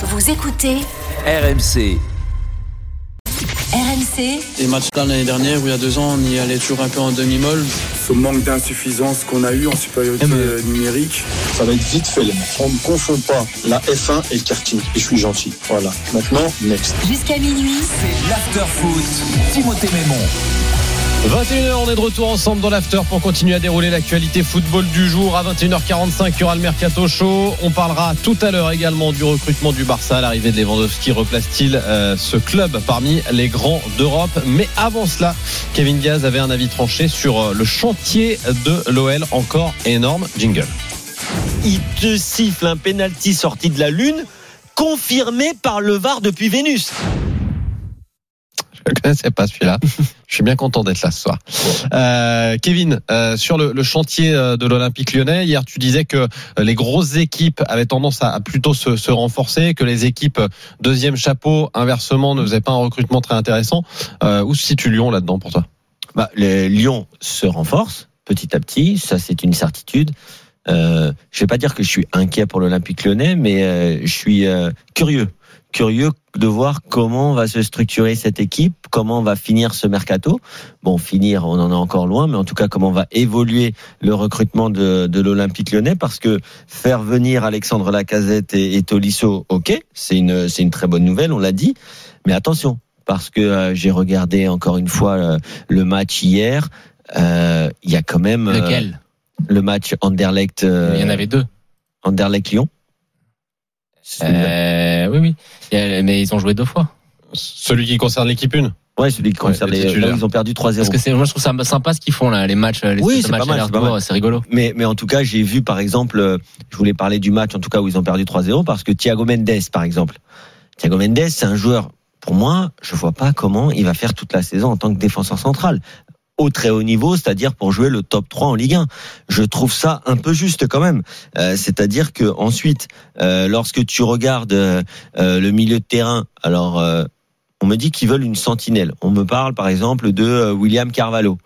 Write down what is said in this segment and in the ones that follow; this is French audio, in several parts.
Vous écoutez RMC. RMC Les matchs là l'année dernière, où il y a deux ans, on y allait toujours un peu en demi-molle. Ce manque d'insuffisance qu'on a eu en supériorité euh, numérique. Ça va être vite fait, les mecs. On ne confond pas la F1 et le karting. Et je suis gentil. Voilà. Maintenant, next. jusqu'à minuit. C'est l'after-foot. Timothée Mémon. 21h, on est de retour ensemble dans l'after pour continuer à dérouler l'actualité football du jour. À 21h45, il y aura le Mercato Show. On parlera tout à l'heure également du recrutement du Barça. L'arrivée de Lewandowski replace-t-il euh, ce club parmi les grands d'Europe? Mais avant cela, Kevin Diaz avait un avis tranché sur euh, le chantier de l'OL. Encore énorme. Jingle. il te siffle un penalty sorti de la Lune, confirmé par le VAR depuis Vénus. Je ne pas celui-là. Je suis bien content d'être là ce soir. Euh, Kevin, euh, sur le, le chantier euh, de l'Olympique lyonnais, hier tu disais que euh, les grosses équipes avaient tendance à, à plutôt se, se renforcer, que les équipes euh, deuxième chapeau, inversement, ne faisaient pas un recrutement très intéressant. Euh, où se situe Lyon là-dedans pour toi? Bah, le Lyon se renforce petit à petit, ça c'est une certitude. Euh, je vais pas dire que je suis inquiet pour l'Olympique lyonnais, mais je suis euh, curieux. Curieux de voir comment va se structurer cette équipe, comment va finir ce mercato. Bon, finir, on en est encore loin, mais en tout cas, comment va évoluer le recrutement de, de l'Olympique lyonnais, parce que faire venir Alexandre Lacazette et, et Tolisso, ok, c'est une, c'est une très bonne nouvelle, on l'a dit, mais attention, parce que euh, j'ai regardé encore une fois euh, le match hier, euh, il y a quand même euh, Lequel? le match Anderlecht, euh, Il y en avait deux. Anderlecht Lyon. Euh, oui, oui. A- Mais ils ont joué deux fois. Celui qui concerne l'équipe 1 Ouais, celui qui concerne le les, là, ils ont perdu 3-0. Parce que c'est, moi, je trouve ça sympa ce qu'ils font là, les matchs, les Oui, matchs c'est rigolo. Mais, mais en tout cas, j'ai vu par exemple, euh, je voulais parler du match en tout cas où ils ont perdu 3-0 parce que Thiago Mendes par exemple. Thiago Mendes, c'est un joueur, pour moi, je vois pas comment il va faire toute la saison en tant que défenseur central. Au très haut niveau, c'est-à-dire pour jouer le top 3 en Ligue 1. Je trouve ça un peu juste quand même. Euh, c'est-à-dire que ensuite, euh, lorsque tu regardes euh, euh, le milieu de terrain, alors euh, on me dit qu'ils veulent une sentinelle. On me parle par exemple de euh, William Carvalho.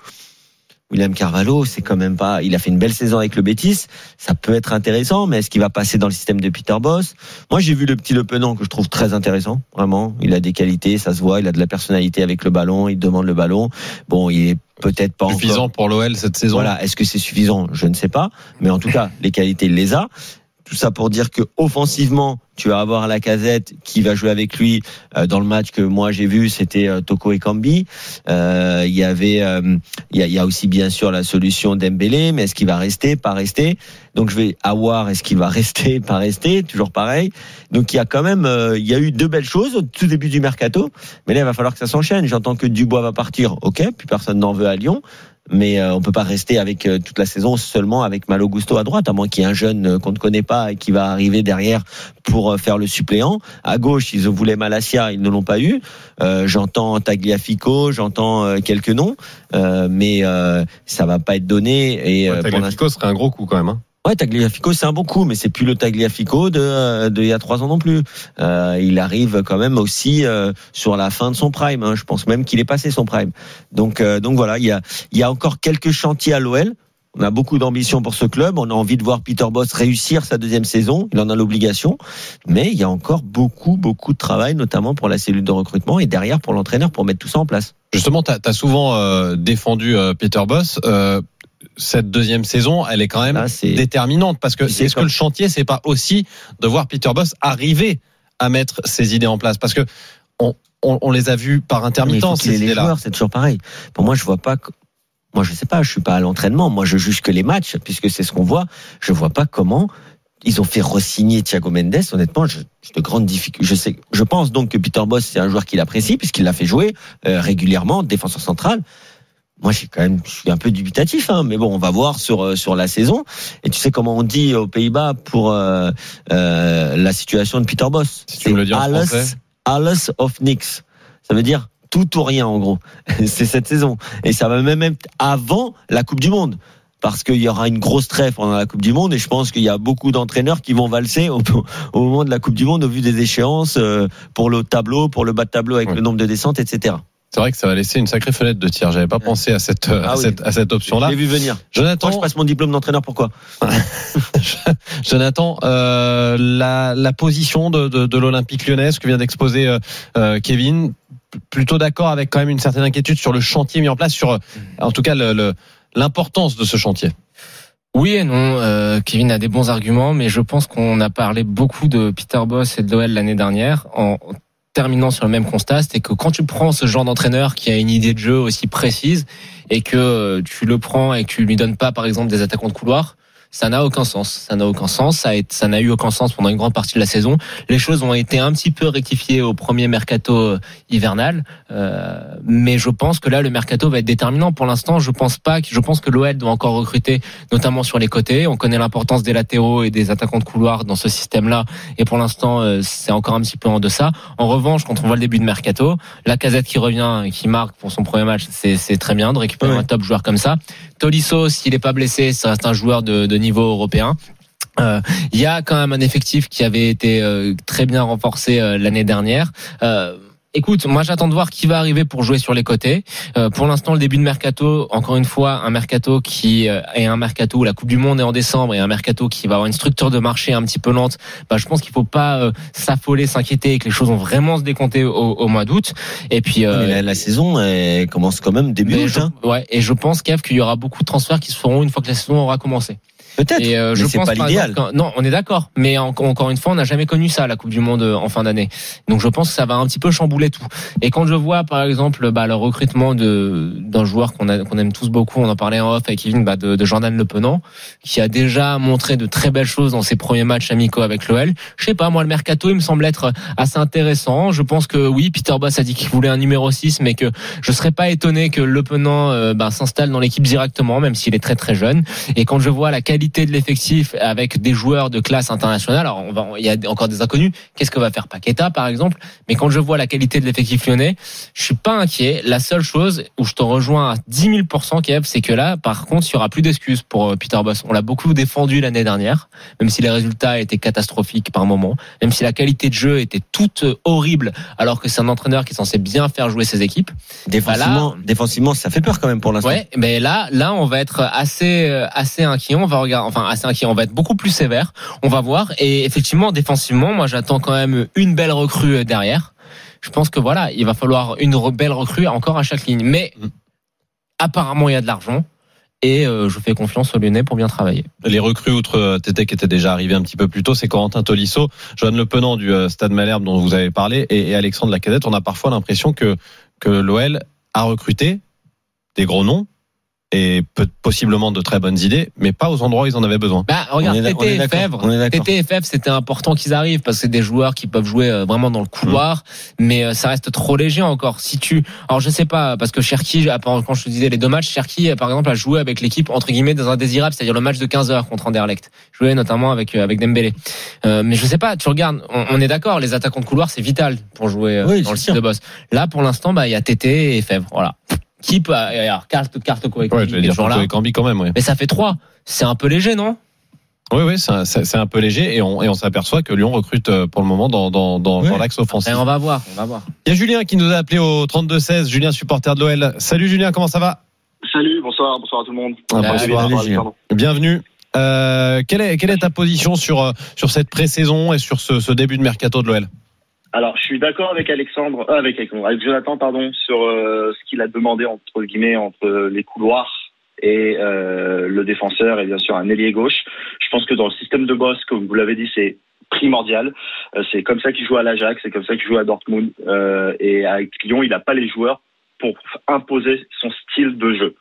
William Carvalho, c'est quand même pas. Il a fait une belle saison avec le Betis. Ça peut être intéressant, mais est-ce qu'il va passer dans le système de Peter Boss? Moi, j'ai vu le petit Le Penant que je trouve très intéressant. Vraiment, il a des qualités, ça se voit. Il a de la personnalité avec le ballon. Il demande le ballon. Bon, il est peut-être pas Suffisant encore. pour l'OL cette saison. Voilà, est-ce que c'est suffisant? Je ne sais pas, mais en tout cas, les qualités, il les a. Tout ça pour dire que offensivement, tu vas avoir la casette qui va jouer avec lui euh, dans le match que moi j'ai vu, c'était euh, Toko et Kambi. Euh, Il y avait, euh, il y, a, il y a aussi bien sûr la solution d'Embélé, mais est-ce qu'il va rester, pas rester. Donc je vais avoir, est-ce qu'il va rester, pas rester. Toujours pareil. Donc il y a quand même, il y a eu deux belles choses au tout début du mercato, mais là il va falloir que ça s'enchaîne. J'entends que Dubois va partir, ok, puis personne n'en veut à Lyon mais euh, on peut pas rester avec euh, toute la saison seulement avec Malo Gusto à droite, à moins qu'il y ait un jeune euh, qu'on ne connaît pas et qui va arriver derrière pour faire le suppléant. À gauche, ils voulaient Malasia, ils ne l'ont pas eu. Euh, j'entends Tagliafico, j'entends euh, quelques noms, euh, mais euh, ça va pas être donné. Et Tagliafico serait un gros coup quand même. hein. Ouais, Tagliafico, c'est un bon coup, mais c'est plus le Tagliafico de, euh, de il y a trois ans non plus. Euh, il arrive quand même aussi euh, sur la fin de son prime. hein. Je pense même qu'il est passé son prime. Donc, euh, donc voilà, il y a, il y a encore quelques chantiers à l'OL. On a beaucoup d'ambition pour ce club. On a envie de voir Peter Boss réussir sa deuxième saison. Il en a l'obligation. Mais il y a encore beaucoup, beaucoup de travail, notamment pour la cellule de recrutement et derrière pour l'entraîneur pour mettre tout ça en place. Justement, tu as, souvent euh, défendu euh, Peter Boss. Euh, cette deuxième saison, elle est quand même Là, c'est déterminante parce que est-ce que le chantier, c'est pas aussi de voir Peter Boss arriver à mettre ses idées en place Parce que on, on, on les a vus par faut intermittence ces les idées-là. joueurs, c'est toujours pareil. Pour moi, je vois pas. que- Moi, je sais pas. Je suis pas à l'entraînement. Moi, je juge que les matchs, puisque c'est ce qu'on voit. Je vois pas comment ils ont fait re-signer Thiago Mendes. Honnêtement, je- de grandes difficultés. Je sais. Je pense donc que Peter Boss, c'est un joueur qu'il apprécie puisqu'il l'a fait jouer euh, régulièrement, défenseur central. Moi, j'ai quand même, je suis un peu dubitatif, hein, mais bon, on va voir sur euh, sur la saison. Et tu sais comment on dit aux Pays-Bas pour euh, euh, la situation de Peter Boss? Si en alles, alles of nix. Ça veut dire tout ou rien en gros. C'est cette saison. Et ça va même être avant la Coupe du Monde. Parce qu'il y aura une grosse trêve pendant la Coupe du Monde et je pense qu'il y a beaucoup d'entraîneurs qui vont valser au, au moment de la Coupe du Monde au vu des échéances euh, pour le tableau, pour le bas de tableau avec Ouais. le nombre de descentes, etc. C'est vrai que ça va laisser une sacrée fenêtre de tir. J'avais pas pensé à cette, à Ah oui. cette, à cette option-là. J'ai vu venir. Jonathan, Moi, je passe mon diplôme d'entraîneur. Pourquoi? Jonathan, euh, la, la position de, de, de l'Olympique lyonnais, ce que vient d'exposer euh, euh, Kevin, plutôt d'accord avec quand même une certaine inquiétude sur le chantier mis en place, sur euh, en tout cas le- le- l'importance de ce chantier. Oui et non. Euh, Kevin a des bons arguments, mais je pense qu'on a parlé beaucoup de Peter Boss et de l'OL l'année dernière en terminant sur le même constat, c'est que quand tu prends ce genre d'entraîneur qui a une idée de jeu aussi précise et que euh, tu le prends et que tu lui donnes pas par exemple des attaquants de couloir, ça n'a aucun sens. Ça n'a aucun sens. Ça a été- ça n'a eu aucun sens pendant une grande partie de la saison. Les choses ont été un petit peu rectifiées au premier mercato euh, hivernal, euh, mais je pense que là le mercato va être déterminant. Pour l'instant, je pense pas. que Je pense que l'OL doit encore recruter, notamment sur les côtés. On connaît l'importance des latéraux et des attaquants de couloir dans ce système-là, et pour l'instant, euh, c'est encore un petit peu en deçà. En revanche, quand on voit le début de mercato, la casette qui revient, et qui marque pour son premier match, c'est très bien de récupérer Ouais. un top joueur comme ça. Tolisso, s'il est pas blessé, ça reste un joueur de, de niveau européen. Euh, Il y a quand même un effectif qui avait été euh, très bien renforcé euh, l'année dernière. Euh, Écoute, moi j'attends de voir qui va arriver pour jouer sur les côtés. Euh, pour l'instant, le début de mercato, encore une fois, un mercato qui euh, est un mercato où la Coupe du Monde est en décembre et un mercato qui va avoir une structure de marché un petit peu lente. Bah, je pense qu'il faut pas euh, s'affoler, s'inquiéter et que les choses vont vraiment se décompter au, au mois d'août. Et puis, euh, la, la saison elle commence quand même début août. hein. ouais, et je pense Kev qu'il y aura beaucoup de transferts qui se feront une fois que la saison aura commencé. Peut-être. Et euh, je pense pas l'idéal. non, on est d'accord. Mais en- encore une fois, on n'a jamais connu ça la Coupe du Monde euh, en fin d'année. Donc je pense que ça va un petit peu chambouler tout. Et quand je vois par exemple bah, le recrutement de d'un joueur qu'on a- qu'on aime tous beaucoup, on en parlait en off avec Kevin, bah, de, de Jordan Le Penant, qui a déjà montré de très belles choses dans ses premiers matchs amicaux avec l'OL. Je sais pas, moi le mercato il me semble être assez intéressant. Je pense que oui, Peter Boss a dit qu'il voulait un numéro 6, mais que je serais pas étonné que Le Penant euh, bah, s'installe dans l'équipe directement, même s'il est très très jeune. Et quand je vois la qualité de l'effectif avec des joueurs de classe internationale, alors on va, il y a encore des inconnus. Qu'est-ce que va faire Paqueta, par exemple? Mais quand je vois la qualité de l'effectif lyonnais, je suis pas inquiet. La seule chose où je te rejoins à 10 000 Kev, c'est que là, par contre, il y aura plus d'excuses pour euh, Peter Boss. On l'a beaucoup défendu l'année dernière, même si les résultats étaient catastrophiques par moment, même si la qualité de jeu était toute euh, horrible, alors que c'est un entraîneur qui est censé bien faire jouer ses équipes. Défensivement, défensivement, ça fait peur quand même pour l'instant. Ouais, mais là, là, on va être assez, euh, assez inquiet. On va regarder, enfin, assez inquiet. On va être beaucoup plus sévère. On va voir. Et effectivement, défensivement, moi, j'attends quand même une belle recrue derrière. Je pense que voilà, il va falloir une belle recrue encore à chaque ligne. Mais Mm. apparemment, il y a de l'argent. Et euh, je fais confiance aux Lyonnais pour bien travailler. Les recrues, outre euh, Tété qui était déjà arrivé un petit peu plus tôt, c'est Corentin Tolisso, Joanne Le Penant du euh, Stade Malherbe dont vous avez parlé et, et Alexandre Lacazette. On a parfois l'impression que, que l'OL a recruté des gros noms et peut, possiblement de très bonnes idées, mais pas aux endroits où ils en avaient besoin. Bah, regarde, Tété et Fèvre. TT et FF, c'était important qu'ils arrivent parce que c'est des joueurs qui peuvent jouer euh, vraiment dans le couloir, mais euh, ça reste trop léger encore. Si tu, alors je sais pas, parce que Cherki, quand je te disais les deux matchs, Cherki, euh, par exemple, a joué avec l'équipe entre guillemets dans un désirable, c'est-à-dire le match de 15 heures contre Anderlecht. Joué notamment avec avec Dembélé. Euh, mais je sais pas, tu regardes, on, on est d'accord, les attaquants de couloir c'est vital pour jouer Oui, dans le sûr. de boss. Là, pour l'instant, bah il y a TT et Fèvre, voilà. Qui peut, euh, alors carte carte quoi, Ouais, je vais dire et Cambi quand même, ouais. Mais ça fait trois. C'est un peu léger, non? Oui, oui, c'est un, c'est- c'est un peu léger et on, et on s'aperçoit que Lyon recrute euh, pour le moment dans, dans, dans, Ouais. dans l'axe offensif. Et on va voir, on va voir. Il y a Julien qui nous a appelé au 32-16, Julien supporter de l'OL. Salut Julien, comment ça va? Salut, bonsoir, bonsoir à tout le monde. Ah, bonsoir. Julien. Bienvenue. Euh, quelle, est, quelle est ta position sur, sur cette pré-saison et sur ce, ce début de mercato de l'OL Alors, je suis d'accord avec Alexandre, euh, avec, avec Jonathan, pardon, sur euh, ce qu'il a demandé entre guillemets entre les couloirs et euh, le défenseur et bien sûr un ailier gauche. Je pense que dans le système de boss, comme vous l'avez dit, c'est primordial. Euh, c'est comme ça qu'il joue à l'Ajax, c'est comme ça qu'il joue à Dortmund. Euh, et avec Lyon, il n'a pas les joueurs pour imposer son style de jeu.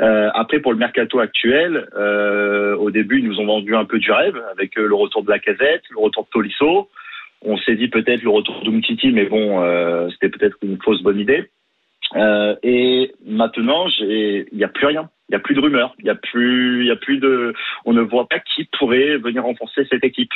Euh, après, pour le mercato actuel, euh, au début, ils nous ont vendu un peu du rêve avec euh, le retour de la casette, le retour de Tolisso. On s'est dit peut-être le retour d'Umtiti, mais bon, euh, c'était peut-être une fausse bonne idée. Euh, et maintenant, il n'y a plus rien. Il n'y a plus de rumeurs. Il n'y a plus, il y a plus de, on ne voit pas qui pourrait venir renforcer cette équipe.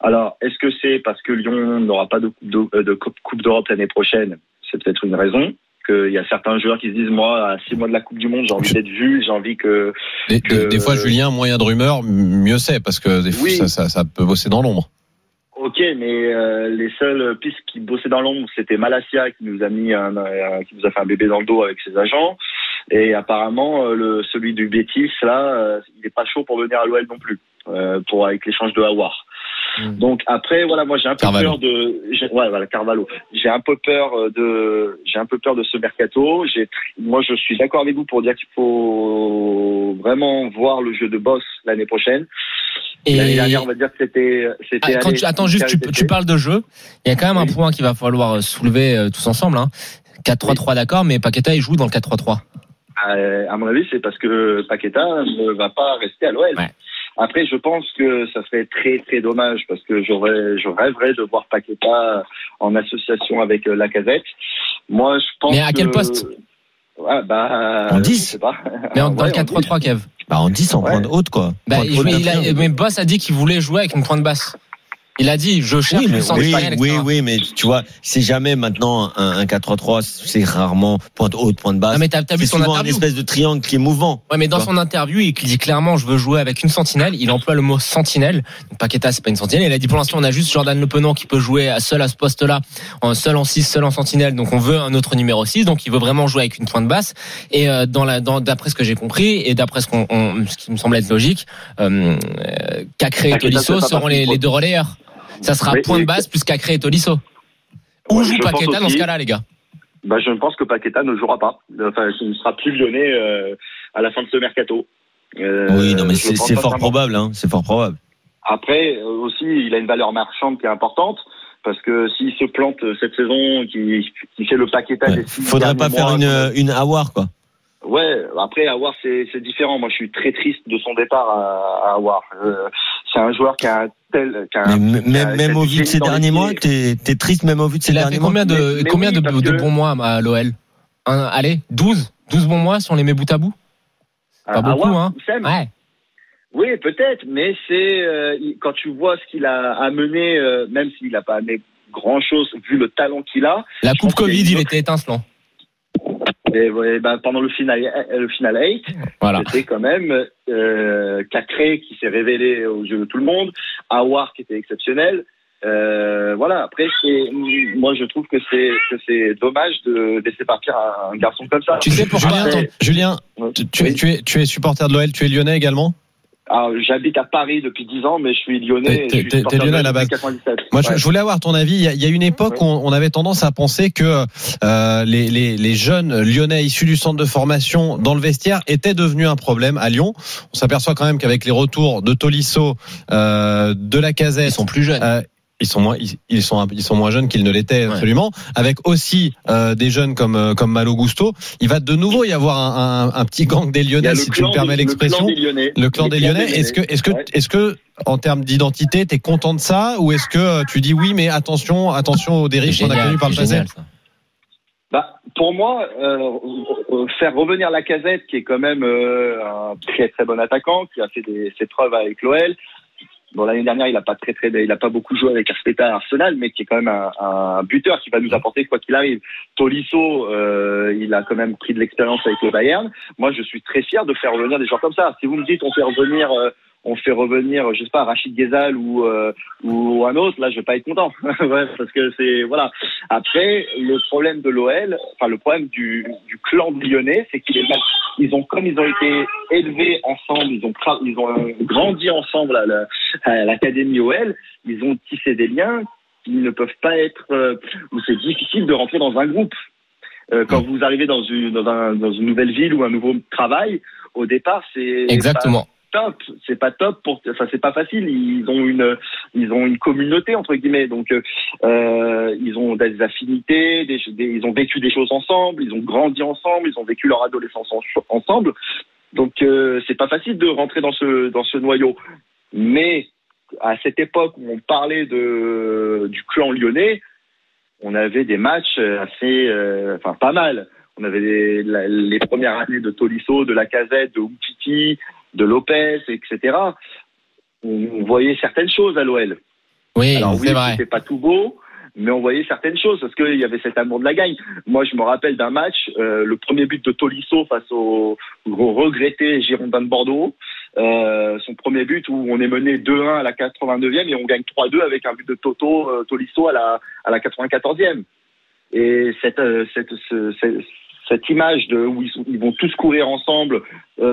Alors, est-ce que c'est parce que Lyon n'aura pas de coupe euh, de coupe Coupe d'Europe l'année prochaine? C'est peut-être une raison. Qu'il y a certains joueurs qui se disent, moi, à six mois de la Coupe du Monde, j'ai envie d'être vu, j'ai envie que, des, que- des- des fois, Julien, moyen de rumeur, mieux c'est, parce que des fois, Oui. ça, ça, ça peut bosser dans l'ombre. Ok, mais euh, les seules pistes qui bossaient dans l'ombre, c'était Malasia qui nous a mis un, un- qui nous a fait un bébé dans le dos avec ses agents, et apparemment euh, le celui du Betis là, euh, il est pas chaud pour venir à l'OL non plus, euh, pour avec l'échange de Hawar. Mm. Donc après voilà, moi j'ai un peu Carvalho. peur de, j'ai- ouais voilà Carvalho, j'ai un peu peur de, j'ai un peu peur de ce mercato. J'ai, moi je suis d'accord avec vous pour dire qu'il faut vraiment voir le jeu de boss l'année prochaine. L'année Et dernière on va dire que c'était, c'était. Ah, quand tu, attends juste, tu, parles de jeu. Il y a quand même un point qu'il va falloir euh, soulever euh, tous ensemble. Hein. 4-3-3 d'accord, mais Paqueta il joue dans le 4-3-3. Euh, à mon avis, c'est parce que Paqueta ne va pas rester à l'OL. Ouais. Après, je pense que ça serait très très dommage parce que j'aurais, je rêverais de voir Paqueta en association avec euh, Lacazette. Moi, je pense. Mais à quel que- poste? Ouais, bah, En je 10? sais pas. Mais en, Ouais, dans le en 4-3-3, Kev. Bah, en 10 en Ouais. pointe haute, quoi. Bah, Pointe il- haute mais, il a- mais Boss a dit qu'il voulait jouer avec une pointe basse. Il a dit, je cherche Oui, une mais, oui, oui, etc. oui, mais tu vois, c'est jamais maintenant un, un 4-3-3, c'est rarement pointe haute, pointe basse. Non, mais t'as t'as vu c'est son souvent un interview. espèce de triangle qui est mouvant. Ouais, mais dans son interview, il dit clairement, je veux jouer avec une sentinelle. Il emploie le mot sentinelle. Donc, Paqueta, c'est pas une sentinelle. Il a dit, pour l'instant, on a juste Jordan Le Penant qui peut jouer à- seul à ce poste-là, en seul en 6, seul en sentinelle. Donc, on veut un autre numéro 6. Donc, il veut vraiment jouer avec une pointe basse. Et, euh, dans la, dans, d'après ce que j'ai compris, et d'après ce qu'on, on- ce qui me semble être logique, euh, euh, Cacré et Paqueta, Tolisso seront les, les deux relayeurs. Ça sera Mais- pointe mais- basse plus Cacré et Tolisso. Où Ouais, joue Paqueta dans ce cas-là, les gars? Bah, je pense que Paqueta ne jouera pas. Enfin, il ne sera plus lyonnais euh, à la fin de ce mercato. Euh, oui, non, mais c'est fort vraiment. probable, hein, c'est fort probable. Après, euh, aussi, il a une valeur marchande qui est importante. Parce que s'il se plante euh, cette saison, qui, qui fait le paquetage Ouais. des six Faudrait pas faire mois, une, une Awar, quoi. Ouais, après, Awar, c'est c'est différent. Moi, je suis très triste de son départ à, à Awar. Euh, c'est un joueur qui a un tel. Même, au vu de ces derniers mois, t'es t'es triste même au vu de ces derniers mois. combien de, combien de, bons mois à l'OL Allez, 12 12 bons mois si on les met bout à bout? Pas À beaucoup, Awar, hein. Ouais. Oui, peut-être, mais c'est euh, quand tu vois ce qu'il a amené, euh, même s'il n'a pas amené grand chose vu le talent qu'il a. La coupe Covid, il était étincelant. Et, ouais, ben, pendant le final, euh, le final 8, Voilà. c'était quand même euh, Cacré qui s'est révélé aux yeux de tout le monde, Awar qui était exceptionnel. Euh, voilà. Après, moi je trouve que c'est que c'est dommage de laisser partir un, un garçon comme ça. Tu sais pourquoi Julien, tu, tu es, tu, es, tu es supporter de l'OL, tu es lyonnais également? J'habite à Paris depuis 10 ans, mais je suis lyonnais. T'es- lyonnais à la base. depuis 97. Moi, je, Ouais. je voulais avoir ton avis. Il y a, il y a une époque où on, on avait tendance à penser que euh, les, les, les jeunes lyonnais issus du centre de formation dans le vestiaire étaient devenus un problème à Lyon. On s'aperçoit quand même qu'avec les retours de Tolisso, euh, de la Ils Casette, sont plus jeunes. euh, ils sont moins ils, ils sont ils sont moins jeunes qu'ils ne l'étaient Ouais. absolument avec aussi euh, des jeunes comme euh, comme Malo Gusto il va de nouveau y avoir un, un, un petit gang des Lyonnais le si tu clan me permets des- l'expression Le clan des Lyonnais. le clan des Lyonnais est-ce que est-ce que Ouais. est-ce que en termes d'identité t'es content de ça ou est-ce que euh, tu dis oui mais attention attention aux dérives qu'on a connues par le passé? Bah, pour moi, euh, faire revenir la casette, qui est quand même euh, un très très bon attaquant, qui a fait des, ses preuves avec l'OL. Bon, l'année dernière, il a pas très très, il a pas beaucoup joué avec Arsenal, mais qui est quand même un, un buteur qui va nous apporter quoi qu'il arrive. Tolisso, euh, il a quand même pris de l'expérience avec le Bayern. Moi, je suis très fier de faire revenir des joueurs comme ça. Si vous me dites, on fait revenir, euh, on fait revenir, je sais pas, Rachid Ghezal ou euh, ou un autre, là, je vais pas être content, ouais, parce que c'est voilà. Après, le problème de l'OL, enfin le problème du, du clan lyonnais, c'est qu'ils ils ont comme ils ont été élevés ensemble, ils ont ils ont euh, grandi ensemble à la- à l'académie OL, ils ont tissé des liens qui ne peuvent pas être euh, où c'est difficile de rentrer dans un groupe. Euh, quand vous arrivez dans une dans, un, dans une nouvelle ville ou un nouveau travail, au départ c'est Exactement. Top. C'est pas top pour, enfin c'est pas facile. Ils ont une, ils ont une communauté entre guillemets. Donc euh, ils ont des affinités, des, des- ils ont vécu des choses ensemble, ils ont grandi ensemble, ils ont vécu leur adolescence en- ensemble. Donc euh, c'est pas facile de rentrer dans ce dans ce noyau. Mais à cette époque où on parlait de du clan lyonnais, on avait des matchs assez, euh, enfin pas mal. On avait les, les premières années de Tolisso, de Lacazette, de Umtiti, de Lopez, etc. On voyait certaines choses à l'OL. Oui, Alors oui, c'est vrai. c'était pas tout beau, mais on voyait certaines choses parce qu'il y avait cet amour de la gagne. Moi, je me rappelle d'un match, euh, le premier but de Tolisso face au, au regretté Girondin de Bordeaux. euh, son premier but où on est mené 2-1 à la 89e et on gagne 3-2 avec un but de Toto euh, Tolisso à la à la 94e. Et cette cette ce- ce- cette image de où ils, sont- ils vont tous courir ensemble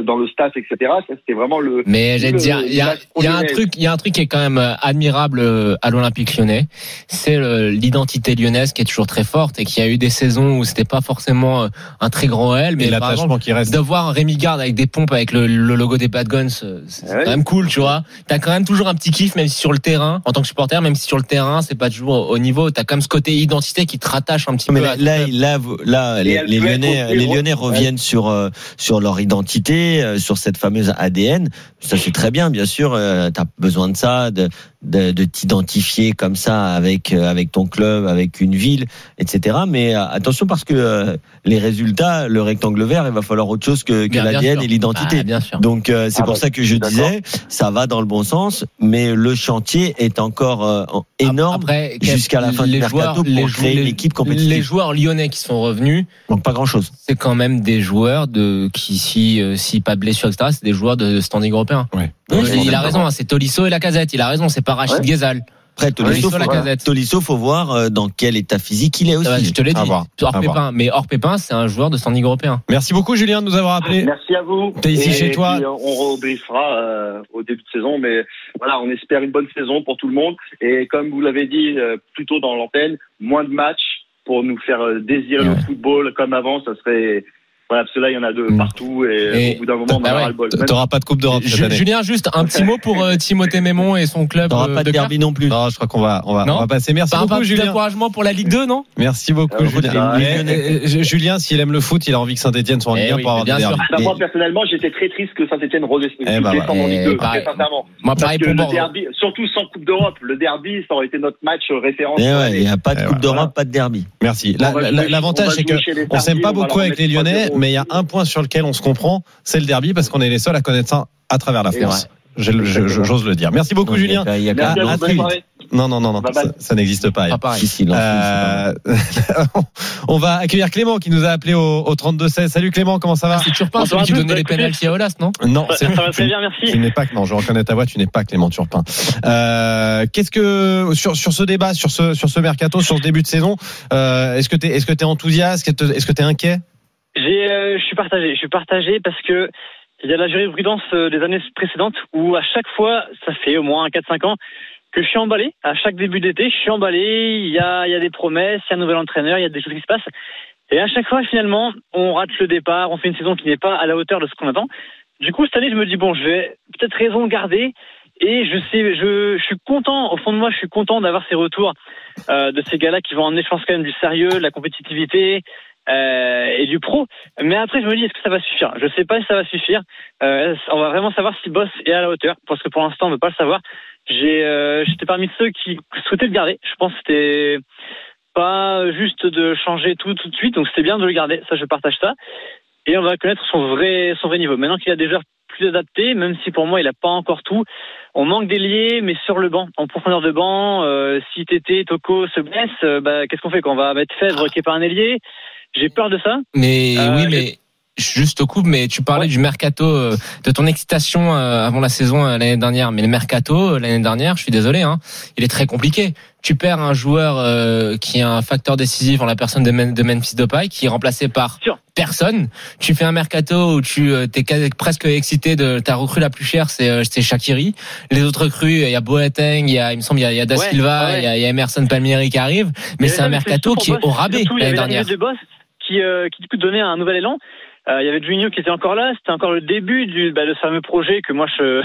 dans le stade, etc. Ça c'était vraiment le Mais j'allais te dire, il y a, il y a un truc, il y a un truc qui est quand même euh, admirable euh, à l'Olympique Lyonnais, c'est l'identité lyonnaise qui est toujours très forte et qui a eu des saisons où c'était pas forcément euh, un très grand L, mais par exemple, l'attachement qui reste. de voir Rémi Garde avec des pompes avec le, le logo des Bad Guns, euh, c'est Ouais. quand même cool, tu vois. T'as quand même toujours un petit kiff, même si sur le terrain, en tant que supporter, même si sur le terrain c'est pas toujours au niveau, t'as quand même ce côté identité qui te rattache un petit Mais peu. là, à là, les, Lyonnais, les reviennent sur euh, sur leur identité, euh, sur cette fameuse ADN. Ça c'est très bien, bien sûr. Euh, T'as besoin de ça, de de, de t'identifier comme ça avec euh, avec ton club, avec une ville, etc. Mais euh, attention parce que euh, les résultats, le rectangle vert, il va falloir autre chose que, que Bien, bien l'ADN et l'identité. Ah, bien sûr. Donc euh, c'est Ah pour bah, ça que je disais, ça va dans le bon sens, mais le chantier est encore euh, en- énorme jusqu'à la fin du les mercato joueurs- pour les créer jou- une équipe Les compétitive. joueurs lyonnais qui sont revenus, Donc pas grand chose. c'est quand même des joueurs de qui si si pas de blessure etc c'est des joueurs de standing européen Ouais. Donc, Oui, il a raison hein, c'est Tolisso et la Casette il a raison c'est pas Rachid Ouais. Ghezal Après, Tolisso, la faut, casette. Tolisso, faut voir euh, dans quel état physique il est aussi. je te l'ai dit hors voir. pépin mais hors pépin c'est un joueur de standing européen Merci beaucoup, Julien, de nous avoir appelé. Merci à vous. T'es ici Et chez toi. euh, on rebriefera euh, au début de saison, mais voilà, on espère une bonne saison pour tout le monde. Et comme vous l'avez dit euh, plus tôt dans l'antenne, moins de matchs pour nous faire euh, désirer Ouais. le football comme avant, ça serait voilà, parce que là il y en a de Mm. partout et, Et- au bout d'un moment on en bah a ouais. ras le bol. T'auras pas de Coupe d'Europe cette année. Julien juste un petit mot pour euh, Timothée Mémon et son club T'auras euh, pas de derby non plus. Non, je crois qu'on va, on va, Non on va passer. Merci Pas un beaucoup, petit Julien. encouragement pour la Ligue 2 non? Merci beaucoup, Euh, Julien. Julien, s'il aime le foot, il a envie que Saint-Etienne soit en Eh Ligue 1 oui, pour avoir bien des sûr. derbys. Bah, moi personnellement, j'étais très triste que Saint-Etienne redescende Eh bah, en. Ligue 2, Eh, très sincèrement. moi Parce pareil que pour derby, surtout sans Coupe d'Europe, le derby, ça aurait été notre match référence. Ouais, il n'y a pas de Coupe ouais. d'Europe, pas de derby. Merci. L'avantage, c'est jouer chez les que on s'aime pas beaucoup avec les Lyonnais, 3-0. Mais il y a un point sur lequel on se comprend, c'est le derby parce qu'on est les seuls à connaître ça à travers la France. J'ose le dire. Merci beaucoup, Julien. Non, non, non, non, Bye bye. ça, ça n'existe pas. pas pareil Euh, on va accueillir Clément qui nous a appelé au, au 32-16. Salut Clément, comment ça va? C'est Turpin celui qui donnait les pénalties à Olas non? Non, Ça, va tu- très bien, merci. Tu n'es pas, non, je reconnais ta voix, tu n'es pas Clément Turpin. Euh, qu'est-ce que, sur, sur ce débat, sur ce, sur ce mercato, sur ce début de saison, euh, est-ce que t'es, est-ce que t'es enthousiaste, est-ce que que t'es inquiet? Euh, je suis partagé. Je suis partagé parce que il y a la jurisprudence euh, des années précédentes où à chaque fois, ça fait au moins 4-5 ans que je suis emballé. À chaque début d'été, je suis emballé. Il y a, il y a des promesses, il y a un nouvel entraîneur, il y a des choses qui se passent. Et à chaque fois, finalement, on rate le départ, on fait une saison qui n'est pas à la hauteur de ce qu'on attend. Du coup, cette année, je me dis bon, je vais peut-être raison garder. Et je sais, je, je suis content, au fond de moi, je suis content d'avoir ces retours euh, de ces gars-là qui vont emmener, je pense, quand même du sérieux, de la compétitivité et du pro. Mais après, je me dis, est-ce que ça va suffire? Je sais pas si ça va suffire. Euh, on va vraiment savoir si Boss est à la hauteur, parce que pour l'instant, on ne peut pas le savoir. Euh, j'étais parmi ceux qui souhaitaient le garder. Je pense que c'était pas juste de changer tout tout de suite, donc c'était bien de le garder. Ça, je partage ça. Et on va connaître son vrai son vrai niveau. Maintenant qu'il a des joueurs plus adaptés, même si pour moi il a pas encore tout. On manque d'ailier, mais sur le banc, en profondeur de banc. euh, si Tété, Toko se blesse, euh, bah, qu'est-ce qu'on fait? Quand on va mettre Fèvre qui est pas un ailier? J'ai peur de ça. Mais Euh, oui, mais juste au coup, mais tu parlais du mercato, euh, de ton excitation euh, avant la saison euh, l'année dernière. Mais le mercato euh, l'année dernière, je suis désolé, hein, il est très compliqué. Tu perds un joueur euh, qui est un facteur décisif en la personne de, Men- de Memphis Depay, qui est remplacé par personne. Tu fais un mercato où tu euh, t'es presque excité de ta recrue la plus chère, c'est euh, c'est Shakiri. Les autres recrues, il y a Boateng, il y a, il me semble, il y a, il y a Da Silva, ouais. il y a, il y a Emerson Palmieri qui arrive. Mais c'est un mercato qui est au rabais l'année dernière. de qui, euh, qui du coup donnait un nouvel élan. Euh, il y avait Juninho qui était encore là. C'était encore le début du, bah, de ce fameux projet que moi je,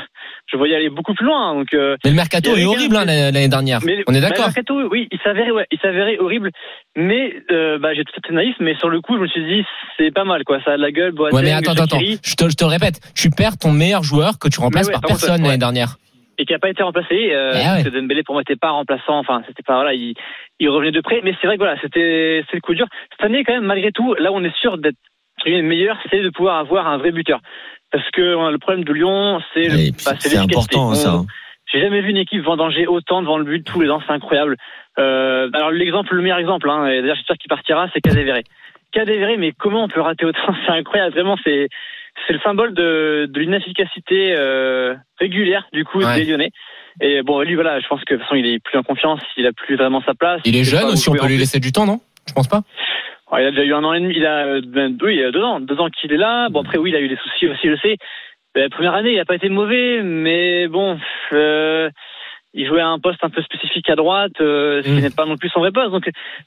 je voyais aller beaucoup plus loin. Donc, euh, Mais le mercato est horrible hein, l'année dernière. mais On est bah, d'accord. le mercato, oui, il s'avérait, ouais, il s'avérait horrible. Mais euh, bah, j'étais très naïf, mais sur le coup, je me suis dit, c'est pas mal, quoi. Ça a de la gueule. Boateng, Ouais, mais attends, attends, Je te, je te répète. Tu perds ton meilleur joueur que tu remplaces ouais, par par contre, personne l'année dernière. Et qui a pas été remplacé. Euh, Eh ouais. Dembélé pour moi n'était pas remplaçant. Enfin, c'était pas voilà, il, il revenait de près. Mais c'est vrai que voilà, c'était c'est le coup dur. Cette année quand même, malgré tout, là où on est sûr d'être meilleur, c'est de pouvoir avoir un vrai buteur. Parce que le problème de Lyon, c'est le- bah, C'est important, On- ça. hein. J'ai jamais vu une équipe vendanger autant devant le but tous les ans, c'est incroyable. Euh, alors l'exemple, le meilleur exemple, hein, et d'ailleurs j'espère qu'il partira, c'est Cadéveré. Cadéveré, mais comment on peut rater autant C'est incroyable, vraiment, c'est c'est le symbole de, de l'inefficacité euh, régulière du coup Ouais. des Lyonnais. Et bon, lui, voilà, je pense que de toute façon, il est plus en confiance, il a plus vraiment sa place. Il est jeune aussi, on peut lui laisser du temps, non? Je pense pas. Il a déjà eu un an et demi, il a, euh, ben, oui, il a deux ans, deux ans qu'il est là. Bon, après, oui, il a eu des soucis aussi, je le sais. La première année, il n'a pas été mauvais, mais bon, euh, il jouait à un poste un peu spécifique à droite, euh, ce qui Mm. n'est pas non plus son vrai poste. Donc,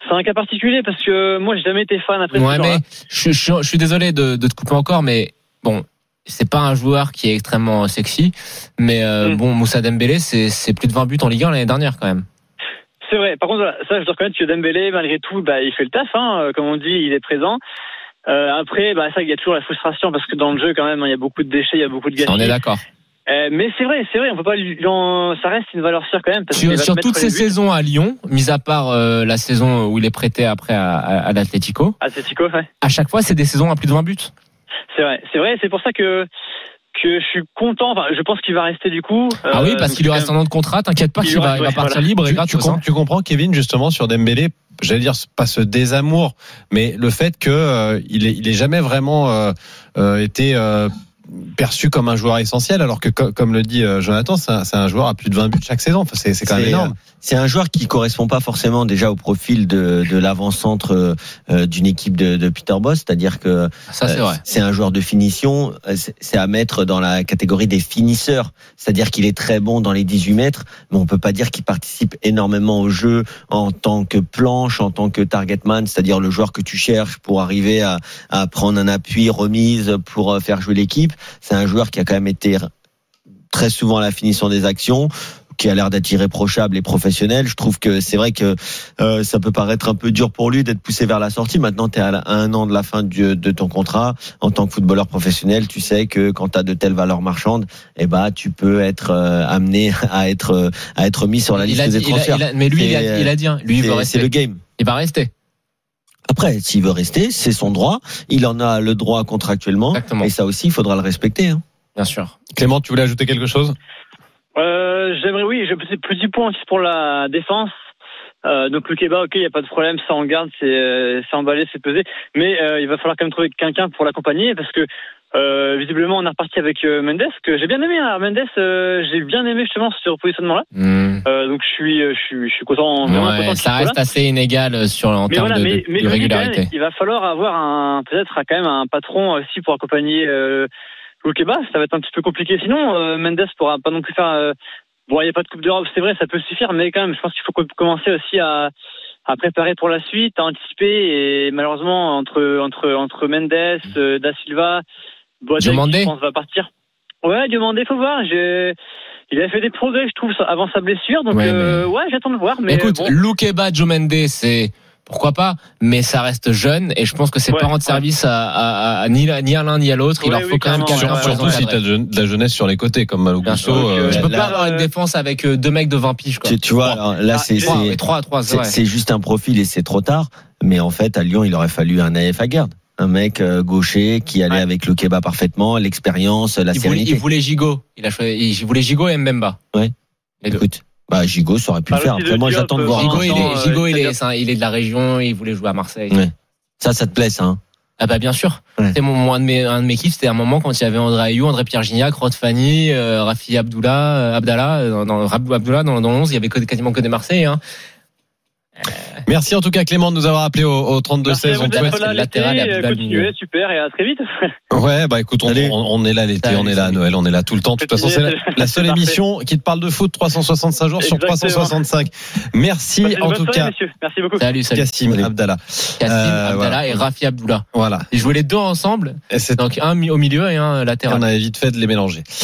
c'est un cas particulier parce que moi, j'ai jamais été fan après ce Ouais, joueur-là. mais je, je- je suis désolé de, de te couper encore, mais bon, c'est pas un joueur qui est extrêmement sexy, mais euh, Mm. bon, Moussa Dembélé, c'est plus de 20 buts en Ligue 1 l'année dernière quand même. C'est vrai. Par contre, ça, je dois reconnaître que Dembélé, malgré tout, bah, il fait le taf. Hein, euh, comme on dit, il est présent. Euh, après, bah, ça, il y a toujours la frustration parce que dans le jeu, quand même, hein, il y a beaucoup de déchets, il y a beaucoup de Ça, on est gâchis. d'accord. Euh, mais c'est vrai, c'est vrai, on peut pas lui, ça reste une valeur sûre quand même. Parce Sur, toutes ces saisons à Lyon, mis à part euh, la saison où il est prêté après à, à, à l'Atlético, Atletico, ouais. à chaque fois, c'est des saisons à plus de 20 buts. C'est vrai, c'est vrai. C'est pour ça que que je suis content. Enfin, je pense qu'il va rester du coup. ah oui, Euh, parce qu'il lui reste quand un an de contrat, t'inquiète pas Il va, reste, il va ouais, partir voilà. libre et Tu, tu, hein. comprends, Kevin, justement, sur Dembélé, j'allais dire, pas ce désamour, mais le fait que euh, il, est, il est jamais vraiment euh, euh, été euh, perçu comme un joueur essentiel, alors que, co- comme le dit euh, Jonathan, c'est un, joueur à plus de 20 buts chaque saison. Enfin, c'est c'est quand même énorme. C'est un joueur qui correspond pas forcément déjà au profil de, de l'avant-centre euh, euh, d'une équipe de, de Peter Boss, c'est-à-dire que Ça, c'est euh, vrai. c'est un joueur de finition, c'est à mettre dans la catégorie des finisseurs, c'est-à-dire qu'il est très bon dans les 18 mètres, mais on peut pas dire qu'il participe énormément au jeu en tant que planche, en tant que targetman, c'est-à-dire le joueur que tu cherches pour arriver à, à prendre un appui, remise pour faire jouer l'équipe. C'est un joueur qui a quand même été très souvent à la finition des actions qui a l'air d'être irréprochable et professionnel. Je trouve que c'est vrai que euh, ça peut paraître un peu dur pour lui d'être poussé vers la sortie. Maintenant, tu es à un an de la fin du- de ton contrat. En tant que footballeur professionnel, tu sais que quand tu as de telles valeurs marchandes, eh ben, tu peux être euh, amené à être, à être mis sur la Il liste a des dit- il a- transferts. il a- mais lui, il a, il a dit, hein, lui, il veut rester. C'est le game. Il va rester. Après, s'il veut rester, c'est son droit. Il en a le droit contractuellement. Exactement. Et ça aussi, il faudra le respecter. Hein. Bien sûr. Clément, tu voulais ajouter quelque chose? Euh, J'aimerais, oui, j'ai petit, petit point aussi pour la défense. Euh, donc le Keba, ok, il n'y a pas de problème, ça en garde, c'est euh, emballé, c'est pesé. Mais euh, il va falloir quand même trouver quelqu'un pour l'accompagner parce que euh, visiblement on est reparti avec euh, Mendes, que j'ai bien aimé. Hein. Mendes, euh, j'ai bien aimé justement ce repositionnement-là. Euh, donc je suis, je suis, je suis content, Ouais, content ça reste assez inégal sur en Mais termes voilà, de, mais, de- mais de régularité. même, il va falloir avoir un peut-être quand même un patron aussi pour accompagner Loukeba. Ça va être un petit peu compliqué. Sinon, euh, Mendes pourra pas non plus faire. euh, bon, il n'y a pas de Coupe d'Europe, c'est vrai, ça peut suffire, mais quand même, je pense qu'il faut co- commencer aussi à, à préparer pour la suite, à anticiper. Et malheureusement, entre entre entre Mendes, euh, Da Silva, Boateng, je pense va partir. Ouais, Diomandé, faut voir. Il a fait des progrès, je trouve, avant sa blessure. Donc, Ouais, euh, ouais, j'attends de voir. Mais Écoute, bon. Loukeba, Joe Mendes, c'est pourquoi pas, mais ça reste jeune et je pense que c'est Ouais, pas rendre ouais. service à, à- à- ni, à l'un ni à l'autre. Il leur faut oui, quand même quelqu'un Surtout si encadrer. tu as de la jeunesse sur les côtés, comme Malo Gusto. euh, tu peux là, pas avoir une euh, défense avec euh, deux mecs de 20 piges. Quoi. Tu, tu vois, alors là, c'est Trois, c'est- mais trois, trois, c'est c'est vrai. c'est juste un profil et c'est trop tard. Mais en fait, à Lyon, il aurait fallu un AF à garde. Un mec gaucher qui allait Ouais. avec le Keba parfaitement, l'expérience, la Il voulait, sérénité. il voulait Gigot. Il a choisi, il voulait Gigot et Mbemba. Ouais. Les deux. Bah, Gigot, ça aurait pu le faire. Après, moi, j'attends de voir. Gigot, il est, euh, Gigot, il est, un- il est de la région, il voulait jouer à Marseille. Ouais. Ça, ça te plaît, ça hein Ah bah bien sûr. Ouais. C'était mon, moi, un de mes, un de mes kiffs, c'était un moment quand il y avait André Ayou, André Pierre Gignac, Rod Fanny, euh, Rafi Abdullah, euh, Abdallah, euh, dans, dans, Abdullah dans, dans le 11, il y avait que- quasiment que des Marseillais. Hein. Merci en tout cas Clément de nous avoir appelé au, au 32 Merci à 16. vous On là l'été, latéral et super, et à très vite. Ouais, bah écoute, on, on, on est là l'été, on est là à. Noël, on est là tout le temps. De toute façon, c'est la, la seule émission qui te parle de foot 365 jours sur Exactement. 365. Merci en tout soirée, cas, messieurs. Merci beaucoup. Salut, salut. Cassim Salut. Abdallah. Cassim, Euh, Abdallah voilà. et Rafi Abdullah. Voilà. Ils jouaient les deux ensemble, Et c'est- donc un au milieu et un on latéral. avait vite fait de les mélanger.